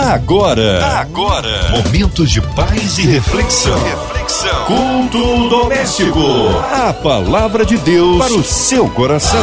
Agora, agora, momentos de paz e reflexão. reflexão. Culto doméstico. A palavra de Deus para o seu coração.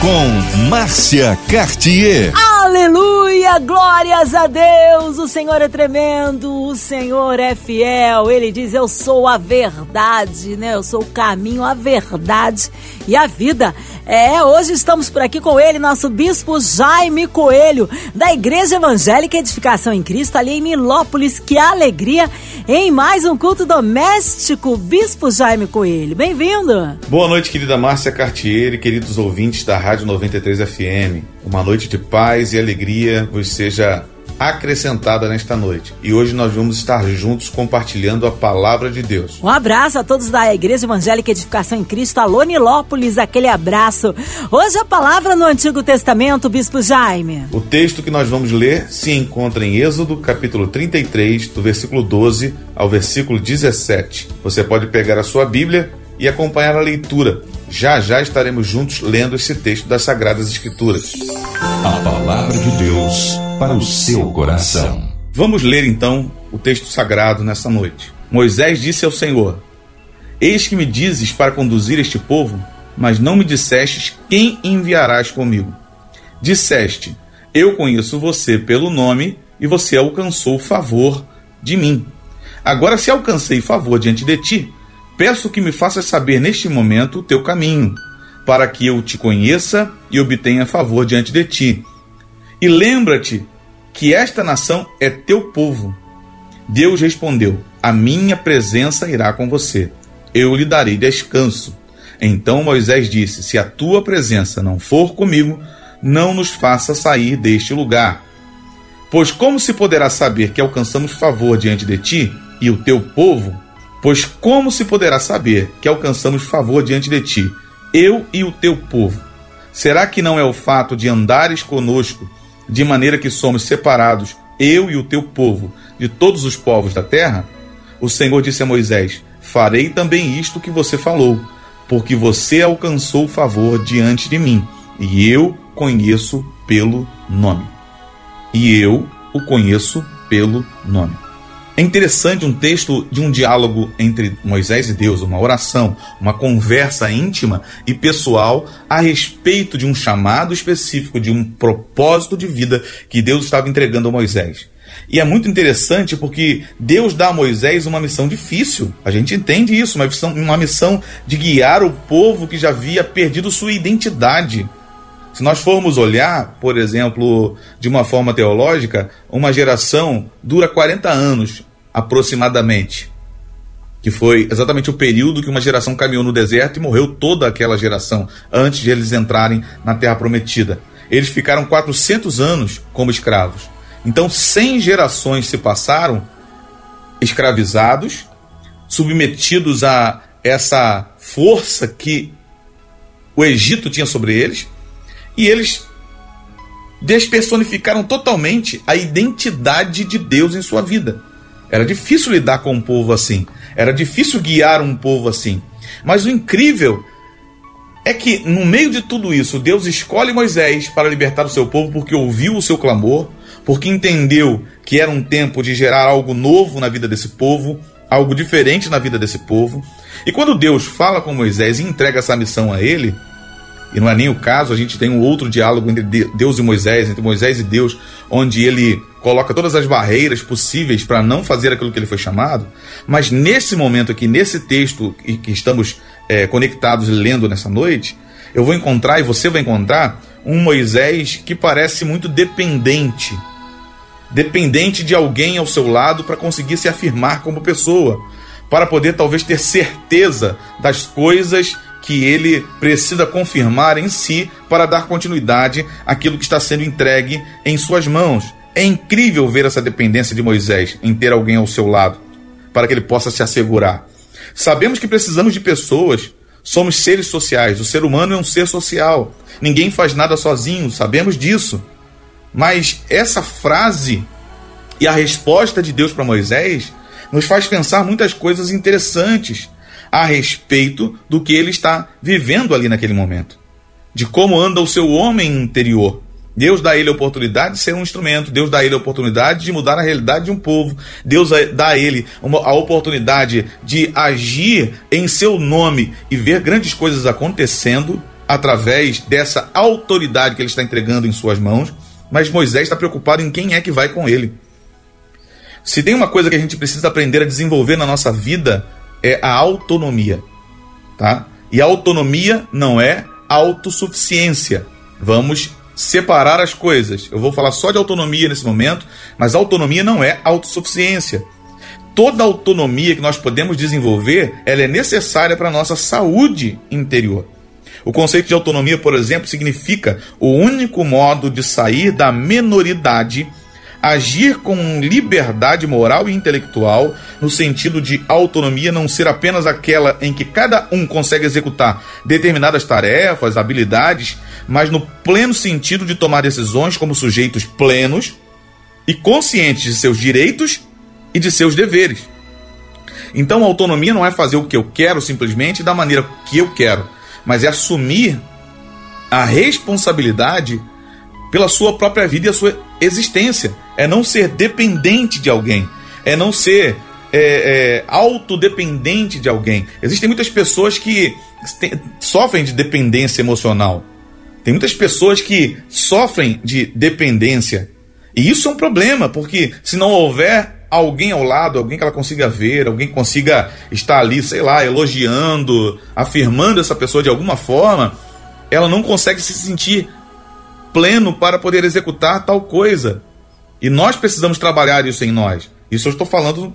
Com Márcia Cartier. Aleluia! Glórias a Deus! O Senhor é tremendo, o Senhor é fiel. Ele diz: Eu sou a verdade, né? Eu sou o caminho, a verdade e a vida. É, hoje estamos por aqui com ele, nosso bispo Jaime Coelho, da Igreja Evangélica Edificação em Cristo, ali em Nilópolis. Que alegria em mais um culto doméstico. Bispo Jaime Coelho, bem-vindo. Boa noite, querida Márcia Cartier e queridos ouvintes da Rádio 93 FM. Uma noite de paz e alegria vos seja acrescentada nesta noite. E hoje nós vamos estar juntos compartilhando a palavra de Deus. Um abraço a todos da Igreja Evangélica Edificação em Cristo, Alô Nilópolis, aquele abraço. Hoje a palavra no Antigo Testamento, Bispo Jaime. O texto que nós vamos ler se encontra em Êxodo, capítulo 33, do versículo 12 ao versículo 17. Você pode pegar a sua Bíblia e acompanhar a leitura. Já já estaremos juntos lendo esse texto das Sagradas Escrituras. A palavra de Deus para o seu coração. Vamos ler então o texto sagrado nessa noite. Moisés disse ao Senhor: Eis que me dizes para conduzir este povo, mas não me dissestes quem enviarás comigo. Disseste: Eu conheço você pelo nome e você alcançou favor de mim. Agora, se alcancei favor diante de ti, peço que me faças saber neste momento o teu caminho, para que eu te conheça e obtenha favor diante de ti. E lembra-te que esta nação é teu povo. Deus respondeu: A minha presença irá com você. Eu lhe darei descanso. Então Moisés disse: Se a tua presença não for comigo, não nos faça sair deste lugar. Pois como se poderá saber que alcançamos favor diante de ti e o teu povo? Pois como se poderá saber que alcançamos favor diante de ti, eu e o teu povo? Será que não é o fato de andares conosco, de maneira que somos separados, eu e o teu povo, de todos os povos da terra? O Senhor disse a Moisés: Farei também isto que você falou, porque você alcançou favor diante de mim, e eu conheço pelo nome. E eu o conheço pelo nome. É interessante um texto de um diálogo entre Moisés e Deus, uma oração, uma conversa íntima e pessoal a respeito de um chamado específico, de um propósito de vida que Deus estava entregando a Moisés. E é muito interessante porque Deus dá a Moisés uma missão difícil. A gente entende isso, uma missão, uma missão de guiar o povo que já havia perdido sua identidade. Se nós formos olhar, por exemplo, de uma forma teológica, uma geração dura 40 anos aproximadamente, que foi exatamente o período que uma geração caminhou no deserto e morreu toda aquela geração antes de eles entrarem na terra prometida. Eles ficaram 400 anos como escravos. Então, 100 gerações se passaram escravizados, submetidos a essa força que o Egito tinha sobre eles, e eles despersonificaram totalmente a identidade de Deus em sua vida. Era difícil lidar com um povo assim, era difícil guiar um povo assim. Mas o incrível é que, no meio de tudo isso, Deus escolhe Moisés para libertar o seu povo porque ouviu o seu clamor, porque entendeu que era um tempo de gerar algo novo na vida desse povo, algo diferente na vida desse povo. E quando Deus fala com Moisés e entrega essa missão a ele, e não é nem o caso, a gente tem um outro diálogo entre Deus e Moisés, entre Moisés e Deus, onde ele coloca todas as barreiras possíveis para não fazer aquilo que ele foi chamado. Mas nesse momento aqui, nesse texto que estamos é, conectados lendo nessa noite, eu vou encontrar e você vai encontrar um Moisés que parece muito dependente. Dependente de alguém ao seu lado para conseguir se afirmar como pessoa, para poder talvez ter certeza das coisas que ele precisa confirmar em si para dar continuidade àquilo que está sendo entregue em suas mãos. É incrível ver essa dependência de Moisés em ter alguém ao seu lado, para que ele possa se assegurar. Sabemos que precisamos de pessoas, somos seres sociais, o ser humano é um ser social, ninguém faz nada sozinho, sabemos disso. Mas essa frase e a resposta de Deus para Moisés nos faz pensar muitas coisas interessantes a respeito do que ele está vivendo ali naquele momento, de como anda o seu homem interior, Deus dá a ele a oportunidade de ser um instrumento, Deus dá a ele a oportunidade de mudar a realidade de um povo, Deus dá a ele uma, a oportunidade de agir em seu nome e ver grandes coisas acontecendo através dessa autoridade que ele está entregando em suas mãos. Mas Moisés está preocupado em quem é que vai com ele. Se tem uma coisa que a gente precisa aprender a desenvolver na nossa vida é a autonomia, tá? E autonomia não é autossuficiência. Vamos separar as coisas. Eu vou falar só de autonomia nesse momento, mas autonomia não é autossuficiência. Toda autonomia que nós podemos desenvolver, ela é necessária para a nossa saúde interior. O conceito de autonomia, por exemplo, significa o único modo de sair da menoridade agir com liberdade moral e intelectual, no sentido de autonomia não ser apenas aquela em que cada um consegue executar determinadas tarefas, habilidades, mas no pleno sentido de tomar decisões como sujeitos plenos e conscientes de seus direitos e de seus deveres. Então, autonomia não é fazer o que eu quero simplesmente da maneira que eu quero, mas é assumir a responsabilidade pela sua própria vida e a sua existência. É não ser dependente de alguém. É não ser é, é, autodependente de alguém. Existem muitas pessoas que sofrem de dependência emocional. Tem muitas pessoas que sofrem de dependência. E isso é um problema, porque se não houver alguém ao lado, alguém que ela consiga ver, alguém que consiga estar ali, sei lá, elogiando, afirmando essa pessoa de alguma forma, ela não consegue se sentir pleno para poder executar tal coisa. E nós precisamos trabalhar isso em nós. Isso eu estou falando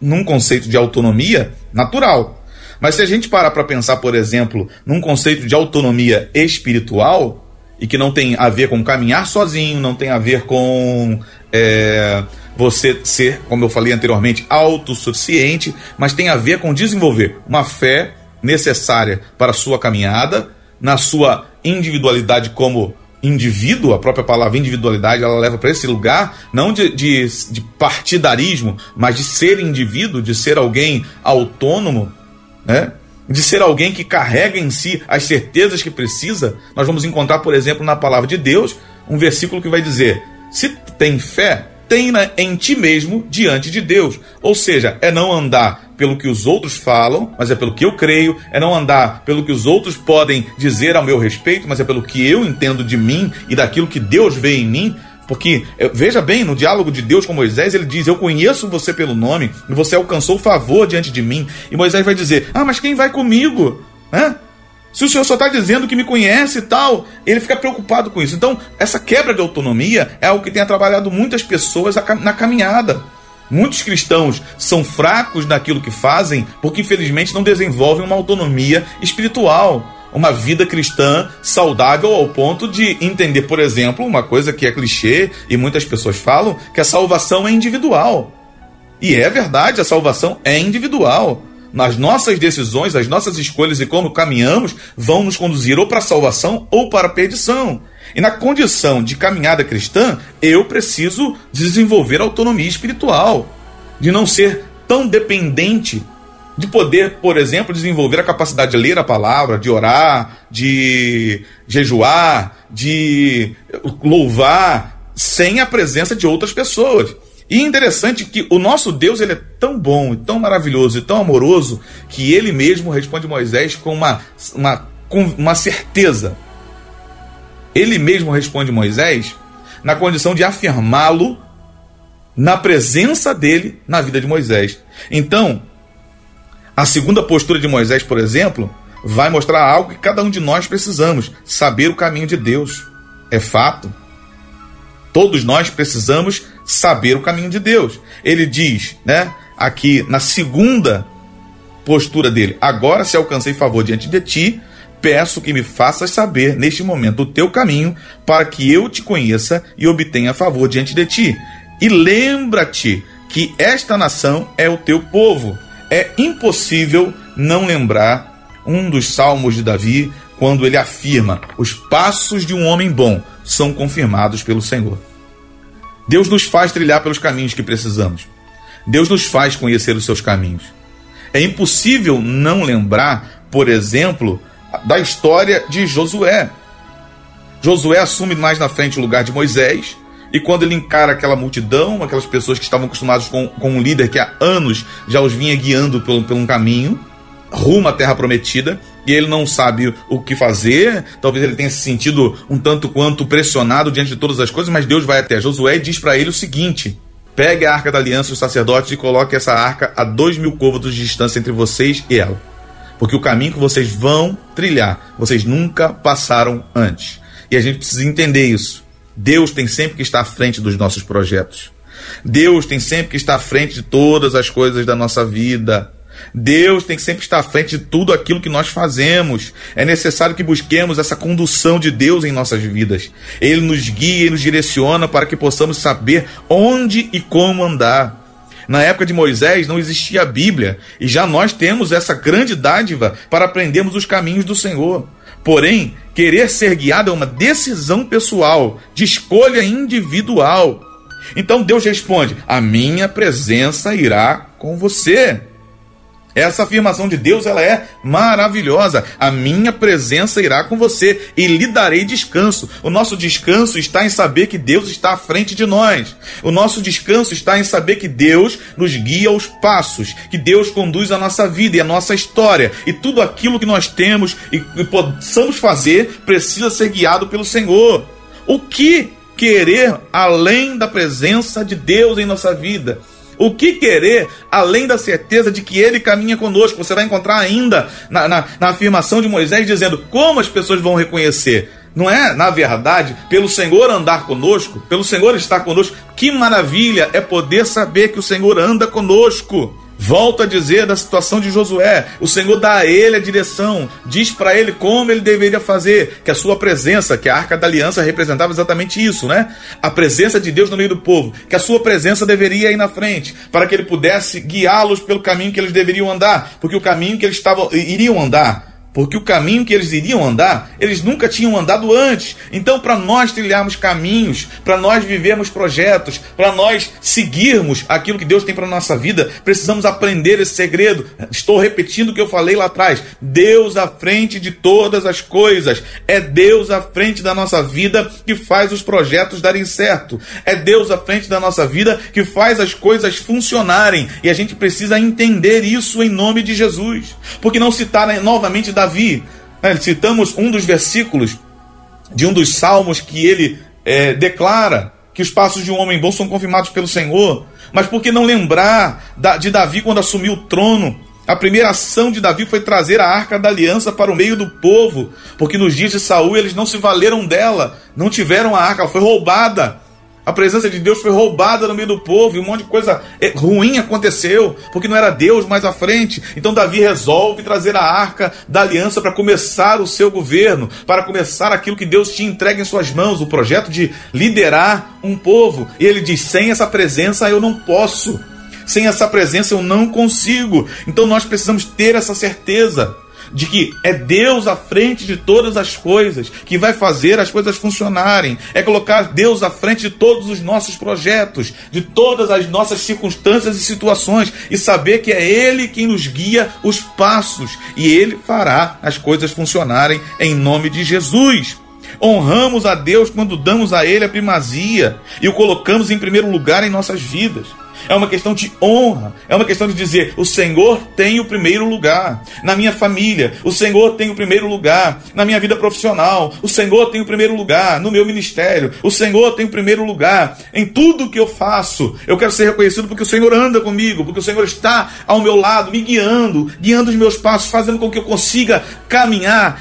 num conceito de autonomia natural. Mas se a gente parar para pensar, por exemplo, num conceito de autonomia espiritual, e que não tem a ver com caminhar sozinho, não tem a ver com é, você ser, como eu falei anteriormente, autossuficiente, mas tem a ver com desenvolver uma fé necessária para a sua caminhada, na sua individualidade como indivíduo, a própria palavra individualidade, ela leva para esse lugar, não de, de, de, partidarismo, mas de ser indivíduo, de ser alguém autônomo, né? de ser alguém que carrega em si as certezas que precisa. Nós vamos encontrar, por exemplo, na palavra de Deus, um versículo que vai dizer: se tem fé, tenha em ti mesmo diante de Deus. Ou seja, é não andar pelo que os outros falam, mas é pelo que eu creio, é não andar pelo que os outros podem dizer ao meu respeito, mas é pelo que eu entendo de mim e daquilo que Deus vê em mim. Porque, veja bem, no diálogo de Deus com Moisés, ele diz: Eu conheço você pelo nome, e você alcançou favor diante de mim. E Moisés vai dizer: Ah, mas quem vai comigo? Hã? Se o senhor só está dizendo que me conhece e tal, ele fica preocupado com isso. Então, essa quebra de autonomia é algo que tem atrapalhado muitas pessoas na caminhada. Muitos cristãos são fracos naquilo que fazem porque, infelizmente, não desenvolvem uma autonomia espiritual uma vida cristã saudável ao ponto de entender, por exemplo, uma coisa que é clichê e muitas pessoas falam, que a salvação é individual. E é verdade, a salvação é individual nas nossas decisões, as nossas escolhas e como caminhamos vão nos conduzir ou para a salvação ou para a perdição. E na condição de caminhada cristã, eu preciso desenvolver autonomia espiritual, de não ser tão dependente, de poder, por exemplo, desenvolver a capacidade de ler a palavra, de orar, de jejuar, de louvar, sem a presença de outras pessoas. E interessante que o nosso Deus ele é tão bom, tão maravilhoso e tão amoroso que ele mesmo responde Moisés com uma, uma, com uma certeza. Ele mesmo responde Moisés na condição de afirmá-lo na presença dele na vida de Moisés. Então, a segunda postura de Moisés, por exemplo, vai mostrar algo que cada um de nós precisamos: saber o caminho de Deus. É fato. Todos nós precisamos saber o caminho de Deus. Ele diz, né, aqui na segunda postura dele: Agora se alcancei favor diante de ti, peço que me faças saber neste momento o teu caminho, para que eu te conheça e obtenha favor diante de ti. E lembra-te que esta nação é o teu povo. É impossível não lembrar um dos salmos de Davi, quando ele afirma: Os passos de um homem bom são confirmados pelo Senhor. Deus nos faz trilhar pelos caminhos que precisamos. Deus nos faz conhecer os seus caminhos. É impossível não lembrar, por exemplo, da história de Josué. Josué assume mais na frente o lugar de Moisés. E quando ele encara aquela multidão, aquelas pessoas que estavam acostumadas com, com um líder que há anos já os vinha guiando pelo, pelo um caminho, rumo à terra prometida, e ele não sabe o que fazer, talvez ele tenha se sentido um tanto quanto pressionado diante de todas as coisas, mas Deus vai até Josué e diz para ele o seguinte: pegue a arca da aliança dos sacerdotes e coloque essa arca a dois mil côvados de distância entre vocês e ela. Porque o caminho que vocês vão trilhar, vocês nunca passaram antes. E a gente precisa entender isso. Deus tem sempre que estar à frente dos nossos projetos. Deus tem sempre que estar à frente de todas as coisas da nossa vida. Deus tem que sempre estar à frente de tudo aquilo que nós fazemos. É necessário que busquemos essa condução de Deus em nossas vidas. Ele nos guia e nos direciona para que possamos saber onde e como andar. Na época de Moisés não existia a Bíblia e já nós temos essa grande dádiva para aprendermos os caminhos do Senhor. Porém, querer ser guiado é uma decisão pessoal, de escolha individual. Então Deus responde: A minha presença irá com você. Essa afirmação de Deus ela é maravilhosa. A minha presença irá com você e lhe darei descanso. O nosso descanso está em saber que Deus está à frente de nós. O nosso descanso está em saber que Deus nos guia aos passos, que Deus conduz a nossa vida e a nossa história. E tudo aquilo que nós temos e, e possamos fazer precisa ser guiado pelo Senhor. O que querer além da presença de Deus em nossa vida? O que querer além da certeza de que Ele caminha conosco? Você vai encontrar ainda na, na, na afirmação de Moisés dizendo como as pessoas vão reconhecer. Não é, na verdade, pelo Senhor andar conosco, pelo Senhor estar conosco. Que maravilha é poder saber que o Senhor anda conosco. Volto a dizer da situação de Josué. O Senhor dá a ele a direção, diz para ele como ele deveria fazer, que a sua presença, que a arca da aliança representava exatamente isso, né? A presença de Deus no meio do povo, que a sua presença deveria ir na frente, para que ele pudesse guiá-los pelo caminho que eles deveriam andar, porque o caminho que eles estavam iriam andar porque o caminho que eles iriam andar, eles nunca tinham andado antes. Então, para nós trilharmos caminhos, para nós vivermos projetos, para nós seguirmos aquilo que Deus tem para nossa vida, precisamos aprender esse segredo. Estou repetindo o que eu falei lá atrás. Deus à frente de todas as coisas. É Deus à frente da nossa vida que faz os projetos darem certo. É Deus à frente da nossa vida que faz as coisas funcionarem. E a gente precisa entender isso em nome de Jesus. Porque não citar novamente da Davi, né, citamos um dos versículos de um dos salmos que ele é, declara que os passos de um homem bom são confirmados pelo Senhor. Mas por que não lembrar de Davi quando assumiu o trono? A primeira ação de Davi foi trazer a arca da aliança para o meio do povo, porque nos dias de Saul eles não se valeram dela, não tiveram a arca, ela foi roubada. A presença de Deus foi roubada no meio do povo e um monte de coisa eh, ruim aconteceu, porque não era Deus mais à frente. Então Davi resolve trazer a arca da aliança para começar o seu governo, para começar aquilo que Deus tinha entregue em suas mãos, o projeto de liderar um povo. E ele diz: sem essa presença eu não posso. Sem essa presença eu não consigo. Então nós precisamos ter essa certeza de que é Deus à frente de todas as coisas que vai fazer as coisas funcionarem. É colocar Deus à frente de todos os nossos projetos, de todas as nossas circunstâncias e situações e saber que é Ele quem nos guia os passos e Ele fará as coisas funcionarem em nome de Jesus. Honramos a Deus quando damos a Ele a primazia e o colocamos em primeiro lugar em nossas vidas é uma questão de honra, é uma questão de dizer: o Senhor tem o primeiro lugar. Na minha família, o Senhor tem o primeiro lugar. Na minha vida profissional, o Senhor tem o primeiro lugar. No meu ministério, o Senhor tem o primeiro lugar. Em tudo que eu faço, eu quero ser reconhecido porque o Senhor anda comigo, porque o Senhor está ao meu lado, me guiando, guiando os meus passos, fazendo com que eu consiga caminhar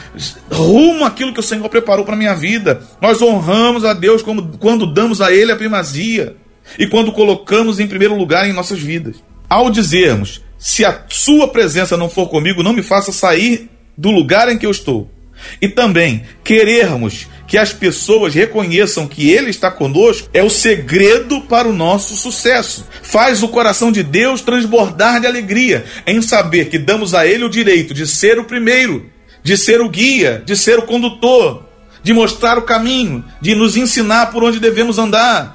rumo àquilo que o Senhor preparou para minha vida. Nós honramos a Deus como, quando damos a Ele a primazia e quando colocamos em primeiro lugar em nossas vidas. Ao dizermos, se a sua presença não for comigo, não me faça sair do lugar em que eu estou. E também querermos que as pessoas reconheçam que Ele está conosco é o segredo para o nosso sucesso. Faz o coração de Deus transbordar de alegria em saber que damos a Ele o direito de ser o primeiro, de ser o guia, de ser o condutor, de mostrar o caminho, de nos ensinar por onde devemos andar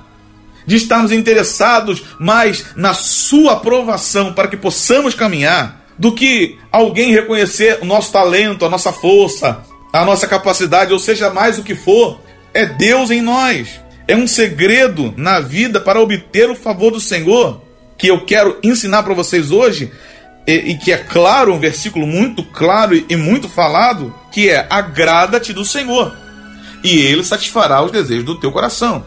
de estarmos interessados mais na sua aprovação para que possamos caminhar, do que alguém reconhecer o nosso talento, a nossa força, a nossa capacidade, ou seja, mais o que for, É Deus em nós. É um segredo na vida para obter o favor do Senhor que eu quero ensinar para vocês hoje e, e, que é claro, um versículo muito claro e, e muito falado, que é agrada-te do Senhor e ele satisfará os desejos do teu coração.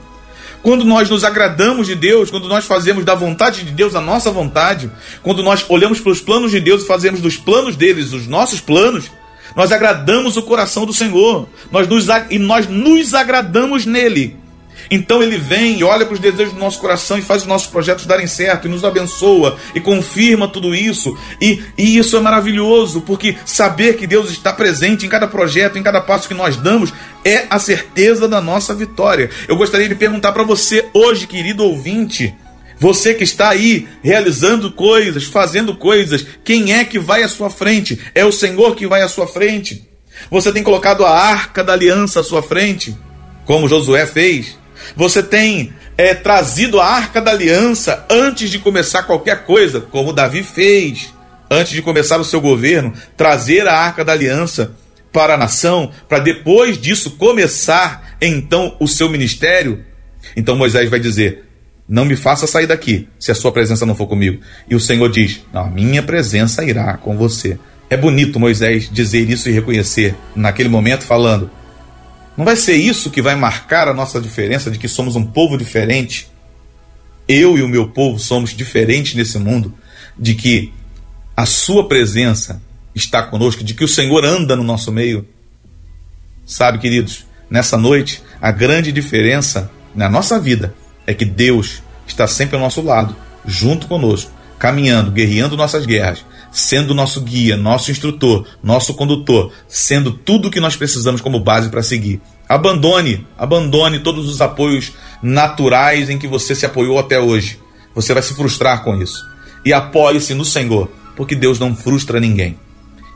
Quando nós nos agradamos de Deus, quando nós fazemos da vontade de Deus a nossa vontade, quando nós olhamos para os planos de Deus e fazemos dos planos deles os nossos planos, nós agradamos o coração do Senhor. Nós nos, e nós nos agradamos nele. Então ele vem e olha para os desejos do nosso coração e faz os nossos projetos darem certo e nos abençoa e confirma tudo isso. E, e isso é maravilhoso, porque saber que Deus está presente em cada projeto, em cada passo que nós damos, é a certeza da nossa vitória. Eu gostaria de perguntar para você hoje, querido ouvinte, você que está aí realizando coisas, fazendo coisas, quem é que vai à sua frente? É o Senhor que vai à sua frente. Você tem colocado a arca da aliança à sua frente, como Josué fez. Você tem é, trazido a arca da aliança antes de começar qualquer coisa, como Davi fez, antes de começar o seu governo, trazer a arca da aliança para a nação, para depois disso começar então o seu ministério. Então Moisés vai dizer: Não me faça sair daqui, se a sua presença não for comigo. E o Senhor diz: a minha presença irá com você. É bonito Moisés dizer isso e reconhecer naquele momento, falando: não vai ser isso que vai marcar a nossa diferença de que somos um povo diferente? Eu e o meu povo somos diferentes nesse mundo, de que a sua presença está conosco, de que o Senhor anda no nosso meio. Sabe, queridos, nessa noite, a grande diferença na nossa vida é que Deus está sempre ao nosso lado, junto conosco, caminhando, guerreando nossas guerras, sendo nosso guia, nosso instrutor, nosso condutor, sendo tudo que nós precisamos como base para seguir. Abandone, abandone todos os apoios naturais em que você se apoiou até hoje. Você vai se frustrar com isso. E apoie-se no Senhor, porque Deus não frustra ninguém.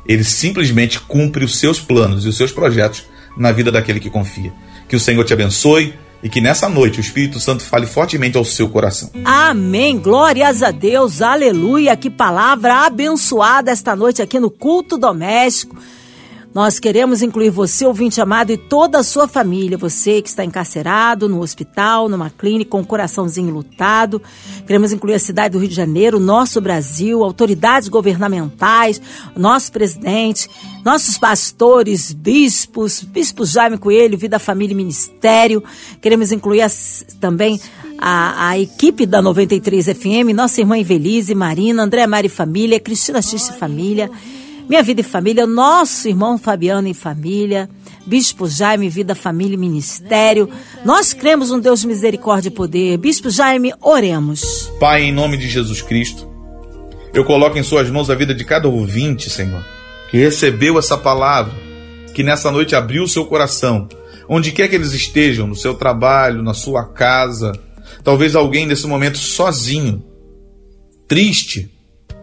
Ele simplesmente cumpre os seus planos e os seus projetos na vida daquele que confia. Que o Senhor te abençoe e que nessa noite o Espírito Santo fale fortemente ao seu coração. Amém. Glórias a Deus. Aleluia. Que palavra abençoada esta noite aqui no culto doméstico. Nós queremos incluir você, ouvinte amado, e toda a sua família. Você que está encarcerado no hospital, numa clínica, com o coraçãozinho lutado. Queremos incluir a cidade do Rio de Janeiro, nosso Brasil, autoridades governamentais, nosso presidente, nossos pastores, bispos, Bispo Jaime Coelho, Vida, Família e Ministério. Queremos incluir as, também a, a, equipe da 93 FM, nossa irmã Evelise, Marina, André Mari Família, Cristina Xiste Família. Minha Vida e Família, nosso irmão Fabiano e Família, Bispo Jaime, Vida, Família e Ministério. Nós cremos um Deus de misericórdia e poder. Bispo Jaime, oremos. Pai, em nome de Jesus Cristo, eu coloco em Suas mãos a vida de cada ouvinte, Senhor, que recebeu essa palavra, que nessa noite abriu o seu coração, onde quer que eles estejam, no seu trabalho, na sua casa, talvez alguém nesse momento sozinho, triste,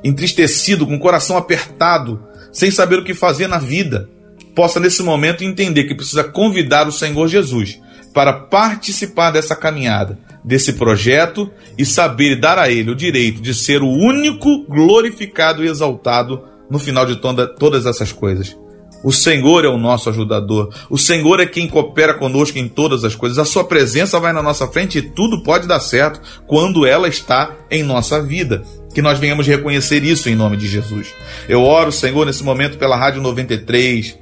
entristecido, com o coração apertado, sem saber o que fazer na vida, possa nesse momento entender que precisa convidar o Senhor Jesus para participar dessa caminhada, desse projeto e saber dar a Ele o direito de ser o único glorificado e exaltado no final de toda, todas essas coisas. O Senhor é o nosso ajudador. O Senhor é quem coopera conosco em todas as coisas. A Sua presença vai na nossa frente e tudo pode dar certo quando ela está em nossa vida. Que nós venhamos reconhecer isso em nome de Jesus. Eu oro, Senhor, nesse momento pela Rádio 93,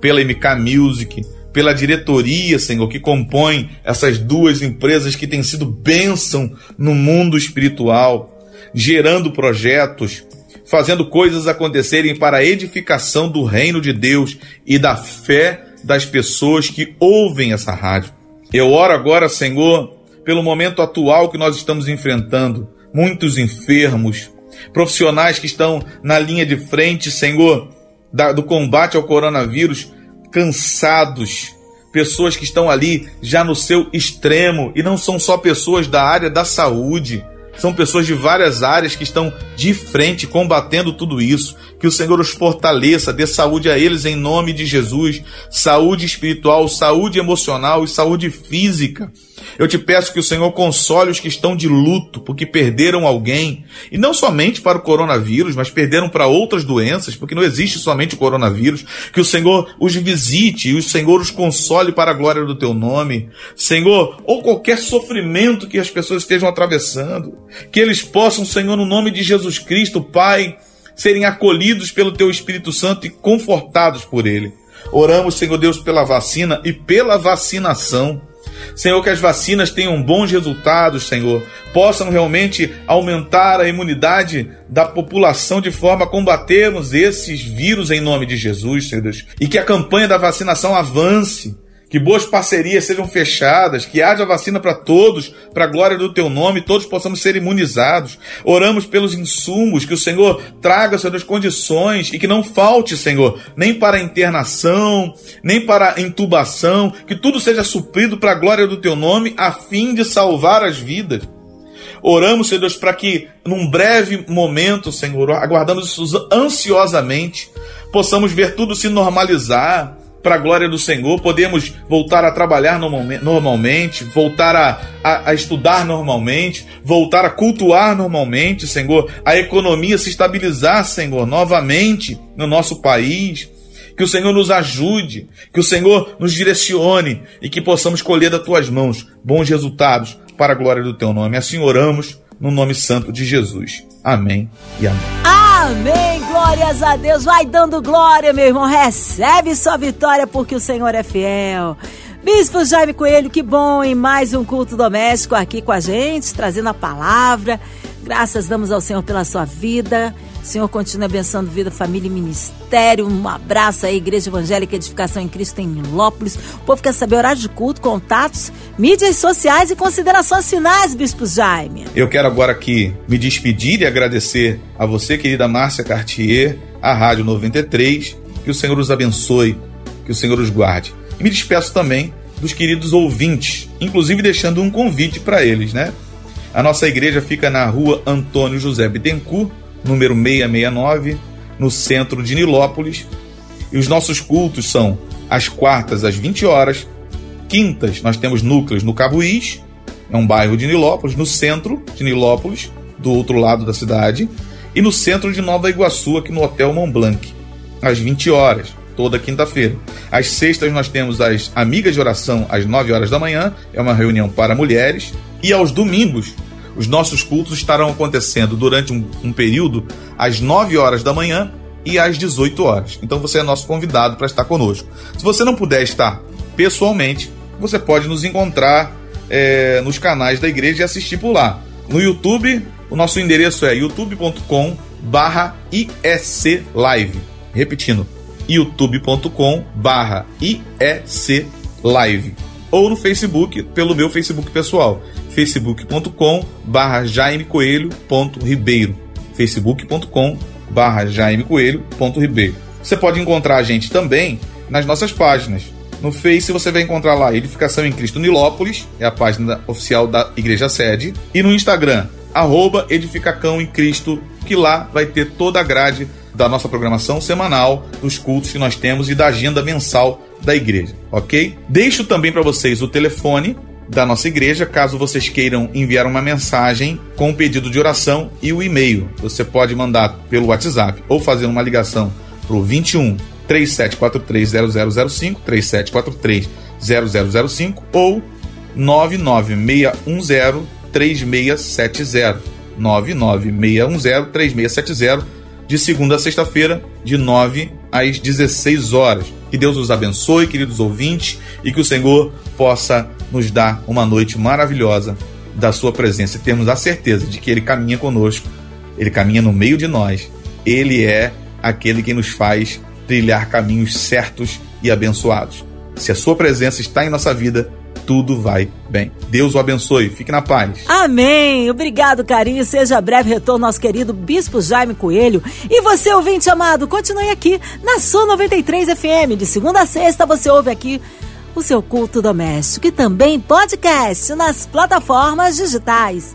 pela MK Music, pela diretoria, Senhor, que compõe essas duas empresas que têm sido bênção no mundo espiritual, gerando projetos, fazendo coisas acontecerem para a edificação do reino de Deus e da fé das pessoas que ouvem essa rádio. Eu oro agora, Senhor, pelo momento atual que nós estamos enfrentando muitos enfermos, profissionais que estão na linha de frente, Senhor, da, do combate ao coronavírus, cansados, pessoas que estão ali já no seu extremo, e não são só pessoas da área da saúde, são pessoas de várias áreas que estão de frente combatendo tudo isso. Que o Senhor os fortaleça, dê saúde a eles em nome de Jesus, saúde espiritual, saúde emocional e saúde física. Eu te peço que o Senhor console os que estão de luto porque perderam alguém, e não somente para o coronavírus, mas perderam para outras doenças, porque não existe somente o coronavírus. Que o Senhor os visite e o Senhor os console para a glória do teu nome. Senhor, ou qualquer sofrimento que as pessoas estejam atravessando, que eles possam, Senhor, no nome de Jesus Cristo, Pai, serem acolhidos pelo teu Espírito Santo e confortados por ele. Oramos, Senhor Deus, pela vacina e pela vacinação. Senhor, que as vacinas tenham bons resultados, Senhor, possam realmente aumentar a imunidade da população de forma a combatermos esses vírus em nome de Jesus, Senhor Deus, e que a campanha da vacinação avance que boas parcerias sejam fechadas, que haja vacina para todos, para a glória do teu nome, todos possamos ser imunizados. Oramos pelos insumos, que o Senhor traga, Senhor, as condições e que não falte, Senhor, nem para internação, nem para intubação, que tudo seja suprido para a glória do teu nome, a fim de salvar as vidas. Oramos, Senhor Deus, para que num breve momento, Senhor, aguardamos ansiosamente, possamos ver tudo se normalizar, para a glória do Senhor, podemos voltar a trabalhar normalmente, voltar a, a, a, estudar normalmente, voltar a cultuar normalmente, Senhor, a economia se estabilizar, Senhor, novamente no nosso país. Que o Senhor nos ajude, que o Senhor nos direcione e que possamos colher das tuas mãos bons resultados para a glória do teu nome. Assim oramos no nome santo de Jesus. Amém e amém. Amém, glórias a Deus. Vai dando glória, meu irmão. Recebe sua vitória porque o Senhor é fiel. Bispo Jaime Coelho, que bom em mais um culto doméstico aqui com a gente, trazendo a palavra. Graças damos ao Senhor pela sua vida. Senhor continue abençoando vida, família e ministério. Um abraço aí, Igreja Evangélica Edificação em Cristo em Milópolis. O povo quer saber horário de culto, contatos, mídias sociais e considerações finais, Bispo Jaime. Eu quero agora aqui me despedir e agradecer a você, querida Márcia Cartier, a Rádio 93. Que o Senhor os abençoe, que o Senhor os guarde. E me despeço também dos queridos ouvintes, inclusive deixando um convite para eles, né? A nossa igreja fica na rua Antônio José Bittencourt, número 669, no centro de Nilópolis. E os nossos cultos são às quartas às 20 horas, quintas nós temos núcleos no Cabuís, é um bairro de Nilópolis, no centro de Nilópolis, do outro lado da cidade, e no centro de Nova Iguaçu, aqui no Hotel Mont Blanc, às 20 horas, toda quinta-feira. Às sextas nós temos as Amigas de Oração às 9 horas da manhã, é uma reunião para mulheres, e aos domingos os nossos cultos estarão acontecendo durante um, um período às 9 horas da manhã e às 18 horas. Então você é nosso convidado para estar conosco. Se você não puder estar pessoalmente, você pode nos encontrar é, nos canais da igreja e assistir por lá. No YouTube, o nosso endereço é youtube.com barra IEC Live. Repetindo, youtube.com barra IEC Live. Ou no Facebook, pelo meu Facebook pessoal, facebook.com barra jaimecoelho.ribeiro facebook.com barra jaimecoelho.ribeiro Você pode encontrar a gente também nas nossas páginas. No Face você vai encontrar lá Edificação em Cristo Nilópolis, é a página oficial da Igreja Sede, e no Instagram, arroba Edificacão em Cristo, que lá vai ter toda a grade da nossa programação semanal, dos cultos que nós temos e da agenda mensal da igreja, ok? Deixo também para vocês o telefone da nossa igreja, caso vocês queiram enviar uma mensagem com o um pedido de oração e o e-mail. Você pode mandar pelo WhatsApp ou fazer uma ligação para o 21 3743 0005, 3743 0005 ou 99610 3670. 99610 3670 de segunda a sexta-feira, de 9 às 16 horas. Que Deus os abençoe, queridos ouvintes, e que o Senhor possa nos dar uma noite maravilhosa da Sua presença e termos a certeza de que Ele caminha conosco, Ele caminha no meio de nós, Ele é aquele que nos faz trilhar caminhos certos e abençoados. Se a Sua presença está em nossa vida, tudo vai bem. Deus o abençoe. Fique na paz. Amém. Obrigado, carinho. Seja breve retorno nosso querido Bispo Jaime Coelho. E você, ouvinte amado, continue aqui na sua 93 FM. De segunda a sexta, você ouve aqui o seu culto doméstico e também podcast nas plataformas digitais